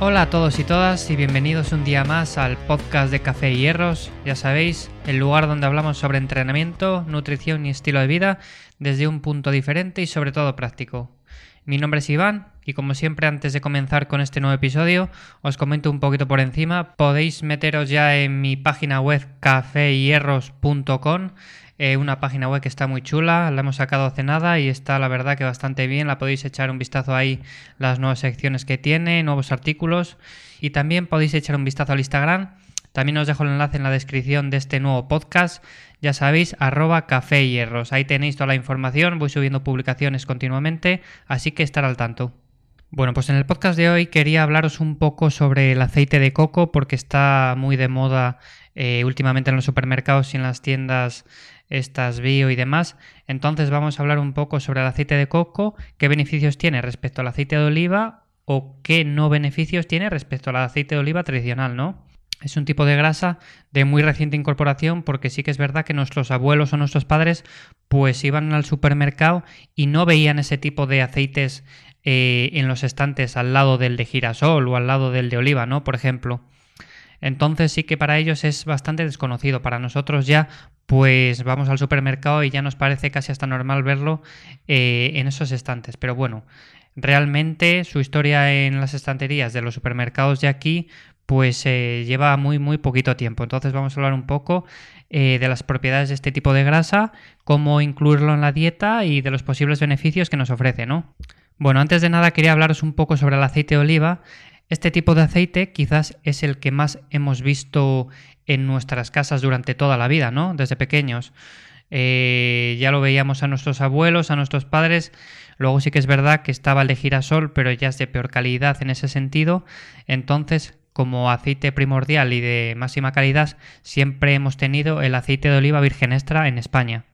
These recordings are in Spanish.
Hola a todos y todas y bienvenidos un día más al podcast de Café y Hierros. Ya sabéis, el lugar donde hablamos sobre entrenamiento, nutrición y estilo de vida desde un punto diferente y sobre todo práctico. Mi nombre es Iván y como siempre antes de comenzar con este nuevo episodio os comento un poquito por encima. Podéis meteros ya en mi página web caféhierros.com eh, una página web que está muy chula, la hemos sacado hace nada y está la verdad que bastante bien, la podéis echar un vistazo ahí, las nuevas secciones que tiene, nuevos artículos y también podéis echar un vistazo al Instagram. También os dejo el enlace en la descripción de este nuevo podcast. Ya sabéis, arroba café hierros. Ahí tenéis toda la información, voy subiendo publicaciones continuamente, así que estar al tanto. Bueno, pues en el podcast de hoy quería hablaros un poco sobre el aceite de coco porque está muy de moda eh, últimamente en los supermercados y en las tiendas estas bio y demás. Entonces vamos a hablar un poco sobre el aceite de coco, qué beneficios tiene respecto al aceite de oliva o qué no beneficios tiene respecto al aceite de oliva tradicional, ¿no? Es un tipo de grasa de muy reciente incorporación porque sí que es verdad que nuestros abuelos o nuestros padres pues iban al supermercado y no veían ese tipo de aceites eh, en los estantes al lado del de girasol o al lado del de oliva, ¿no? Por ejemplo. Entonces sí que para ellos es bastante desconocido. Para nosotros ya pues vamos al supermercado y ya nos parece casi hasta normal verlo eh, en esos estantes. Pero bueno, realmente su historia en las estanterías de los supermercados de aquí pues eh, lleva muy muy poquito tiempo. Entonces vamos a hablar un poco eh, de las propiedades de este tipo de grasa, cómo incluirlo en la dieta y de los posibles beneficios que nos ofrece, ¿no? Bueno, antes de nada quería hablaros un poco sobre el aceite de oliva. Este tipo de aceite quizás es el que más hemos visto en nuestras casas durante toda la vida, ¿no? Desde pequeños. Eh, ya lo veíamos a nuestros abuelos, a nuestros padres. Luego sí que es verdad que estaba el de girasol, pero ya es de peor calidad en ese sentido. Entonces, como aceite primordial y de máxima calidad, siempre hemos tenido el aceite de oliva virgen extra en España.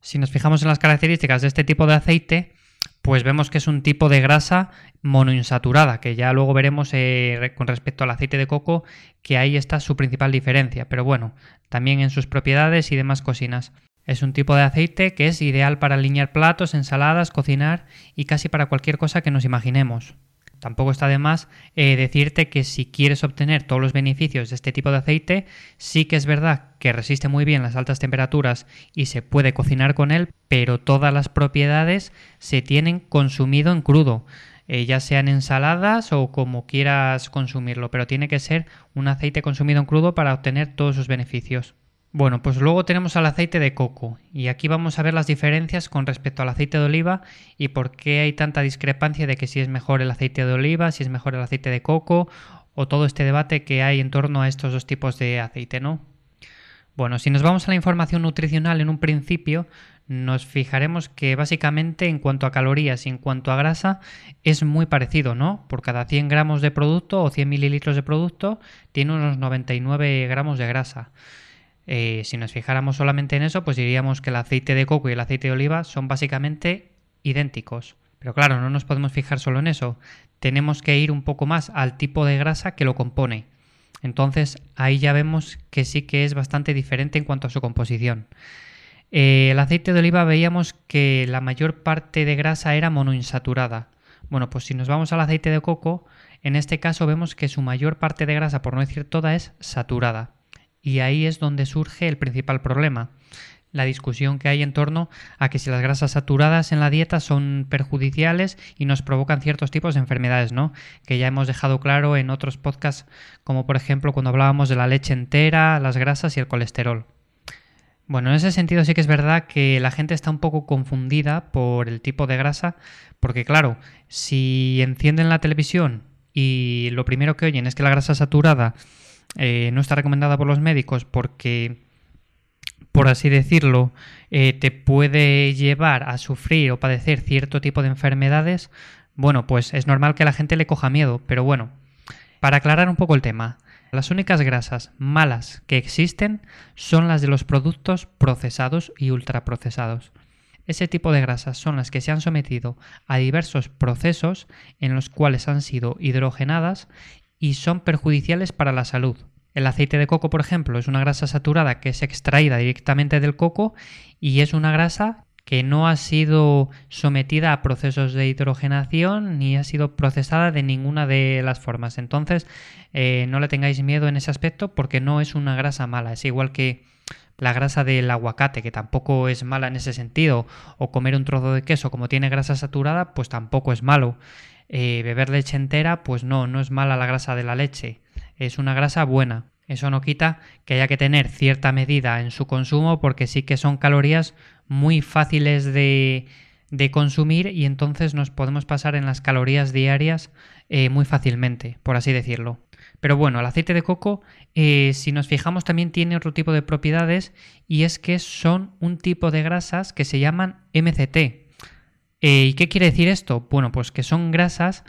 Si nos fijamos en las características de este tipo de aceite, pues vemos que es un tipo de grasa monoinsaturada, que ya luego veremos eh, con respecto al aceite de coco que ahí está su principal diferencia, pero bueno, también en sus propiedades y demás cocinas. Es un tipo de aceite que es ideal para alinear platos, ensaladas, cocinar y casi para cualquier cosa que nos imaginemos. Tampoco está de más eh, decirte que si quieres obtener todos los beneficios de este tipo de aceite, sí que es verdad que resiste muy bien las altas temperaturas y se puede cocinar con él, pero todas las propiedades se tienen consumido en crudo, eh, ya sean ensaladas o como quieras consumirlo, pero tiene que ser un aceite consumido en crudo para obtener todos sus beneficios. Bueno, pues luego tenemos al aceite de coco y aquí vamos a ver las diferencias con respecto al aceite de oliva y por qué hay tanta discrepancia de que si es mejor el aceite de oliva, si es mejor el aceite de coco o todo este debate que hay en torno a estos dos tipos de aceite, ¿no? Bueno, si nos vamos a la información nutricional en un principio, nos fijaremos que básicamente en cuanto a calorías y en cuanto a grasa es muy parecido, ¿no? Por cada 100 gramos de producto o 100 mililitros de producto tiene unos 99 gramos de grasa. Eh, si nos fijáramos solamente en eso, pues diríamos que el aceite de coco y el aceite de oliva son básicamente idénticos. Pero claro, no nos podemos fijar solo en eso. Tenemos que ir un poco más al tipo de grasa que lo compone. Entonces ahí ya vemos que sí que es bastante diferente en cuanto a su composición. Eh, el aceite de oliva veíamos que la mayor parte de grasa era monoinsaturada. Bueno, pues si nos vamos al aceite de coco, en este caso vemos que su mayor parte de grasa, por no decir toda, es saturada. Y ahí es donde surge el principal problema, la discusión que hay en torno a que si las grasas saturadas en la dieta son perjudiciales y nos provocan ciertos tipos de enfermedades, ¿no? Que ya hemos dejado claro en otros podcasts, como por ejemplo cuando hablábamos de la leche entera, las grasas y el colesterol. Bueno, en ese sentido sí que es verdad que la gente está un poco confundida por el tipo de grasa, porque claro, si encienden la televisión y lo primero que oyen es que la grasa saturada eh, no está recomendada por los médicos porque, por así decirlo, eh, te puede llevar a sufrir o padecer cierto tipo de enfermedades, bueno, pues es normal que la gente le coja miedo, pero bueno, para aclarar un poco el tema, las únicas grasas malas que existen son las de los productos procesados y ultraprocesados. Ese tipo de grasas son las que se han sometido a diversos procesos en los cuales han sido hidrogenadas y son perjudiciales para la salud. El aceite de coco, por ejemplo, es una grasa saturada que es extraída directamente del coco y es una grasa que no ha sido sometida a procesos de hidrogenación ni ha sido procesada de ninguna de las formas. Entonces, eh, no le tengáis miedo en ese aspecto porque no es una grasa mala. Es igual que la grasa del aguacate, que tampoco es mala en ese sentido, o comer un trozo de queso como tiene grasa saturada, pues tampoco es malo. Eh, beber leche entera, pues no, no es mala la grasa de la leche, es una grasa buena. Eso no quita que haya que tener cierta medida en su consumo porque sí que son calorías muy fáciles de, de consumir y entonces nos podemos pasar en las calorías diarias eh, muy fácilmente, por así decirlo. Pero bueno, el aceite de coco, eh, si nos fijamos, también tiene otro tipo de propiedades y es que son un tipo de grasas que se llaman MCT. Eh, ¿Y qué quiere decir esto? Bueno, pues que son grasas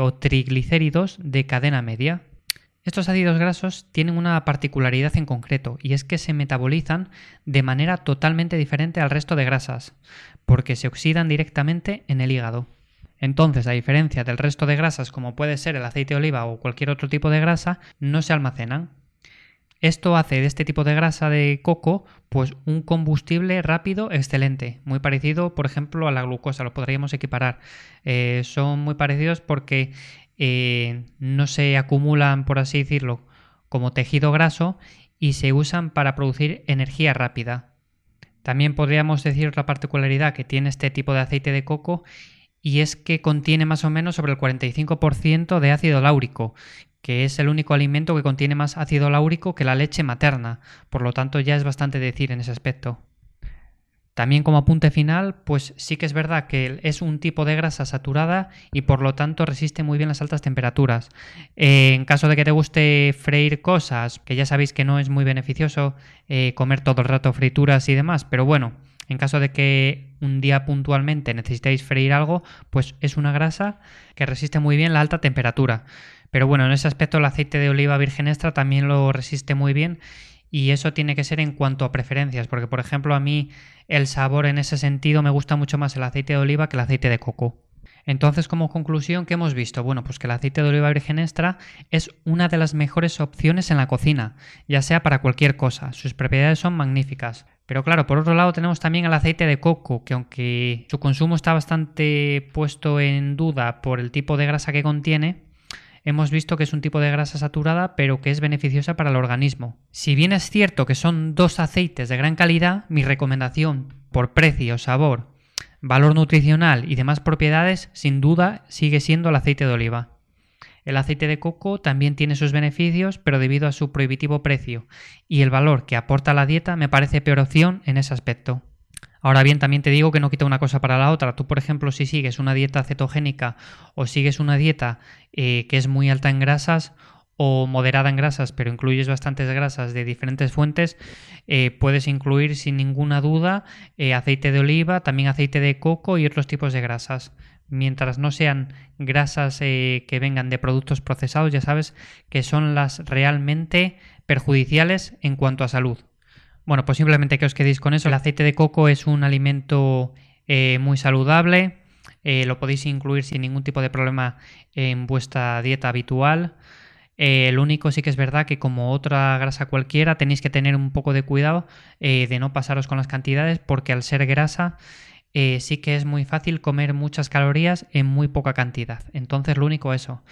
o triglicéridos de cadena media. Estos ácidos grasos tienen una particularidad en concreto y es que se metabolizan de manera totalmente diferente al resto de grasas, porque se oxidan directamente en el hígado. Entonces, a diferencia del resto de grasas como puede ser el aceite de oliva o cualquier otro tipo de grasa, no se almacenan. Esto hace de este tipo de grasa de coco pues un combustible rápido excelente, muy parecido por ejemplo a la glucosa, lo podríamos equiparar. Eh, son muy parecidos porque eh, no se acumulan, por así decirlo, como tejido graso y se usan para producir energía rápida. También podríamos decir otra particularidad que tiene este tipo de aceite de coco y es que contiene más o menos sobre el 45% de ácido láurico, que es el único alimento que contiene más ácido láurico que la leche materna, por lo tanto ya es bastante decir en ese aspecto. También como apunte final, pues sí que es verdad que es un tipo de grasa saturada y por lo tanto resiste muy bien las altas temperaturas. Eh, en caso de que te guste freír cosas, que ya sabéis que no es muy beneficioso eh, comer todo el rato frituras y demás, pero bueno, en caso de que un día puntualmente necesitéis freír algo, pues es una grasa que resiste muy bien la alta temperatura. Pero bueno, en ese aspecto el aceite de oliva virgen extra también lo resiste muy bien y eso tiene que ser en cuanto a preferencias, porque por ejemplo a mí el sabor en ese sentido me gusta mucho más el aceite de oliva que el aceite de coco. Entonces, como conclusión, ¿qué hemos visto? Bueno, pues que el aceite de oliva virgen extra es una de las mejores opciones en la cocina, ya sea para cualquier cosa. Sus propiedades son magníficas. Pero claro, por otro lado tenemos también el aceite de coco, que aunque su consumo está bastante puesto en duda por el tipo de grasa que contiene, hemos visto que es un tipo de grasa saturada, pero que es beneficiosa para el organismo. Si bien es cierto que son dos aceites de gran calidad, mi recomendación por precio, sabor, valor nutricional y demás propiedades, sin duda sigue siendo el aceite de oliva. El aceite de coco también tiene sus beneficios, pero debido a su prohibitivo precio y el valor que aporta a la dieta, me parece peor opción en ese aspecto. Ahora bien, también te digo que no quita una cosa para la otra. Tú, por ejemplo, si sigues una dieta cetogénica o sigues una dieta eh, que es muy alta en grasas o moderada en grasas, pero incluyes bastantes grasas de diferentes fuentes, eh, puedes incluir sin ninguna duda eh, aceite de oliva, también aceite de coco y otros tipos de grasas. Mientras no sean grasas que vengan de productos procesados, ya sabes que son las realmente perjudiciales en cuanto a salud. Bueno, pues simplemente que os quedéis con eso. El aceite de coco es un alimento eh, muy saludable. Eh, lo podéis incluir sin ningún tipo de problema en vuestra dieta habitual. Eh, el único sí que es verdad que como otra grasa cualquiera tenéis que tener un poco de cuidado de no pasaros con las cantidades porque al ser grasa sí que es muy fácil comer muchas calorías en muy poca cantidad. Entonces lo único eso.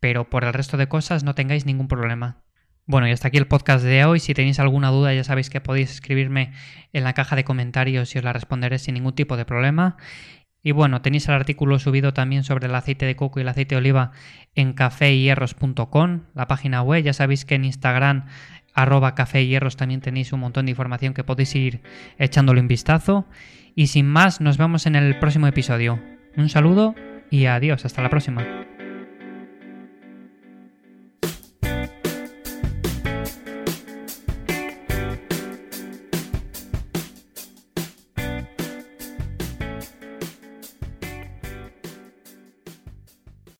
Pero por el resto de cosas no tengáis ningún problema. Bueno, y hasta aquí el podcast de hoy. Si tenéis alguna duda, ya sabéis que podéis escribirme en la caja de comentarios y os la responderé sin ningún tipo de problema. Y bueno, tenéis el artículo subido también sobre el aceite de coco y el aceite de oliva en cafeyhierros.com, la página web. Ya sabéis que en Instagram, arroba cafeyhierros, también tenéis un montón de información que podéis ir echándole un vistazo. Y sin más, nos vemos en el próximo episodio. Un saludo y adiós, hasta la próxima.